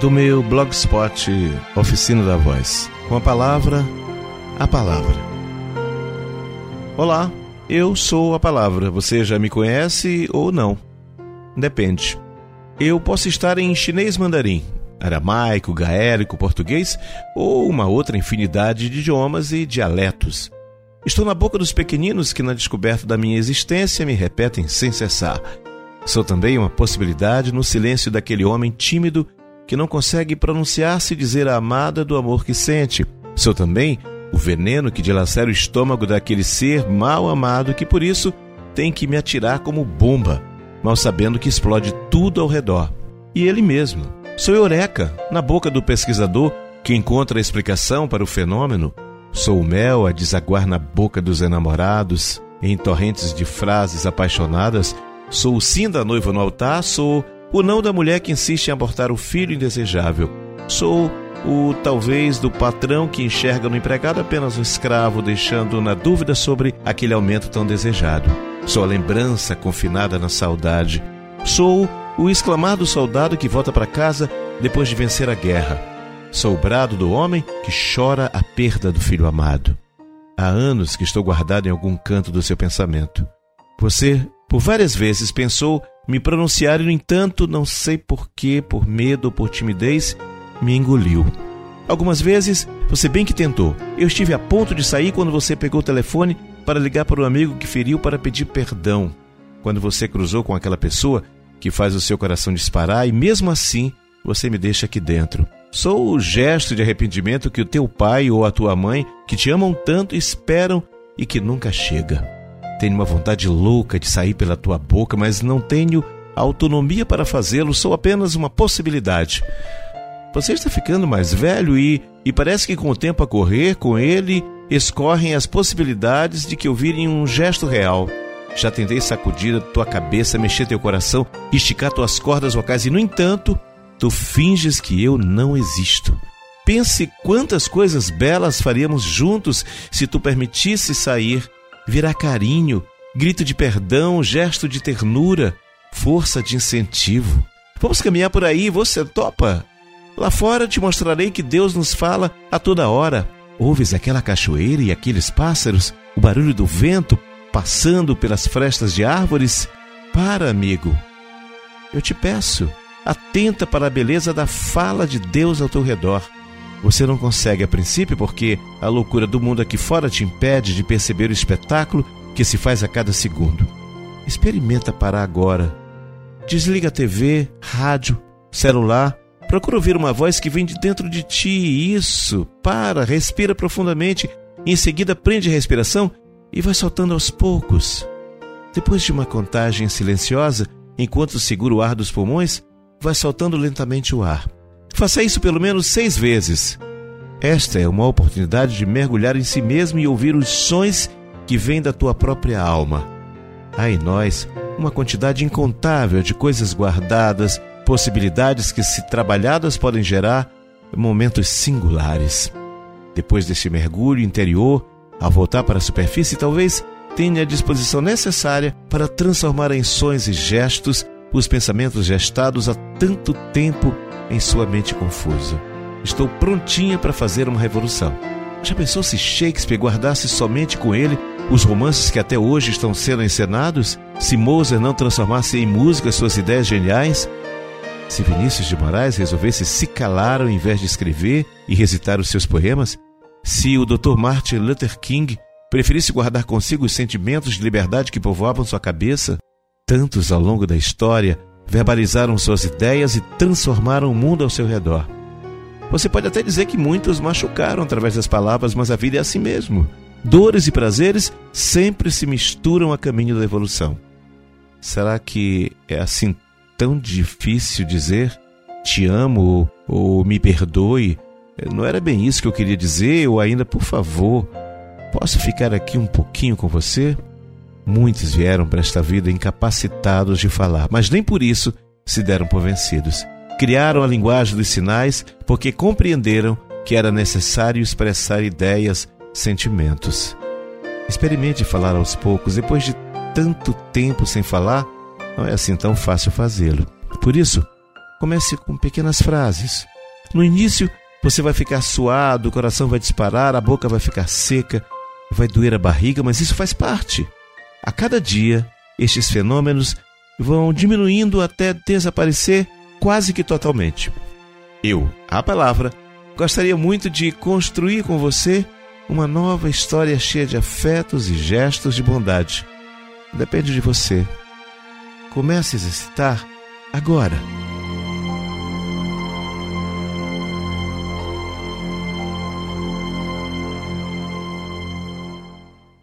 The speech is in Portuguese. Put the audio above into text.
do meu blogspot Oficina da Voz. Com a palavra, a palavra. Olá, eu sou a palavra. Você já me conhece ou não? Depende. Eu posso estar em chinês mandarim, aramaico, gaélico, português ou uma outra infinidade de idiomas e dialetos. Estou na boca dos pequeninos que, na descoberta da minha existência, me repetem sem cessar. Sou também uma possibilidade no silêncio daquele homem tímido que não consegue pronunciar-se e dizer amada do amor que sente. Sou também o veneno que dilacera o estômago daquele ser mal amado que, por isso, tem que me atirar como bomba, mal sabendo que explode tudo ao redor. E ele mesmo. Sou Eureka, na boca do pesquisador que encontra a explicação para o fenômeno. Sou o mel a desaguar na boca dos enamorados, em torrentes de frases apaixonadas Sou o sim da noiva no altar, sou o não da mulher que insiste em abortar o filho indesejável. Sou o talvez do patrão que enxerga no empregado apenas um escravo, deixando na dúvida sobre aquele aumento tão desejado. Sou a lembrança confinada na saudade. Sou o exclamar do soldado que volta para casa depois de vencer a guerra. Sou o brado do homem que chora a perda do filho amado. Há anos que estou guardado em algum canto do seu pensamento. Você por várias vezes pensou me pronunciar e, no entanto, não sei por que, por medo ou por timidez, me engoliu. Algumas vezes você bem que tentou. Eu estive a ponto de sair quando você pegou o telefone para ligar para o amigo que feriu para pedir perdão. Quando você cruzou com aquela pessoa que faz o seu coração disparar e mesmo assim você me deixa aqui dentro. Sou o gesto de arrependimento que o teu pai ou a tua mãe, que te amam tanto, esperam e que nunca chega. Tenho uma vontade louca de sair pela tua boca, mas não tenho autonomia para fazê-lo, sou apenas uma possibilidade. Você está ficando mais velho e, e parece que com o tempo a correr, com ele, escorrem as possibilidades de que eu vire um gesto real. Já tentei sacudir a tua cabeça, mexer teu coração, esticar tuas cordas vocais e, no entanto, tu finges que eu não existo. Pense quantas coisas belas faríamos juntos se tu permitisse sair virá carinho, grito de perdão, gesto de ternura, força de incentivo. Vamos caminhar por aí, você topa? Lá fora te mostrarei que Deus nos fala a toda hora. Ouves aquela cachoeira e aqueles pássaros, o barulho do vento passando pelas frestas de árvores? Para, amigo. Eu te peço, atenta para a beleza da fala de Deus ao teu redor. Você não consegue a princípio porque a loucura do mundo aqui fora te impede de perceber o espetáculo que se faz a cada segundo. Experimenta parar agora. Desliga a TV, rádio, celular. Procura ouvir uma voz que vem de dentro de ti. Isso. Para, respira profundamente. Em seguida, prende a respiração e vai soltando aos poucos. Depois de uma contagem silenciosa, enquanto segura o ar dos pulmões, vai soltando lentamente o ar. Faça isso pelo menos seis vezes. Esta é uma oportunidade de mergulhar em si mesmo e ouvir os sons que vêm da tua própria alma. Há em nós uma quantidade incontável de coisas guardadas, possibilidades que, se trabalhadas, podem gerar momentos singulares. Depois deste mergulho interior, ao voltar para a superfície, talvez tenha a disposição necessária para transformar em sons e gestos os pensamentos gestados há tanto tempo em sua mente confusa. Estou prontinha para fazer uma revolução. Já pensou se Shakespeare guardasse somente com ele os romances que até hoje estão sendo encenados? Se Mozart não transformasse em música suas ideias geniais? Se Vinícius de Moraes resolvesse se calar ao invés de escrever e recitar os seus poemas? Se o Dr. Martin Luther King preferisse guardar consigo os sentimentos de liberdade que povoavam sua cabeça? Tantos ao longo da história verbalizaram suas ideias e transformaram o mundo ao seu redor. Você pode até dizer que muitos machucaram através das palavras, mas a vida é assim mesmo. Dores e prazeres sempre se misturam a caminho da evolução. Será que é assim tão difícil dizer te amo ou, me perdoe? Não era bem isso que eu queria dizer, ou ainda, por favor, posso ficar aqui um pouquinho com você? Muitos vieram para esta vida incapacitados de falar, mas nem por isso se deram por vencidos. Criaram a linguagem dos sinais porque compreenderam que era necessário expressar ideias, sentimentos. Experimente falar aos poucos, depois de tanto tempo sem falar, não é assim tão fácil fazê-lo. Por isso, Comece com pequenas frases. No início, você vai ficar suado, o coração vai disparar, a boca vai ficar seca, vai doer a barriga, mas isso faz parte. A cada dia, estes fenômenos vão diminuindo até desaparecer quase que totalmente. Eu, a palavra, gostaria muito de construir com você uma nova história cheia de afetos e gestos de bondade. Depende de você. Comece a exercitar agora.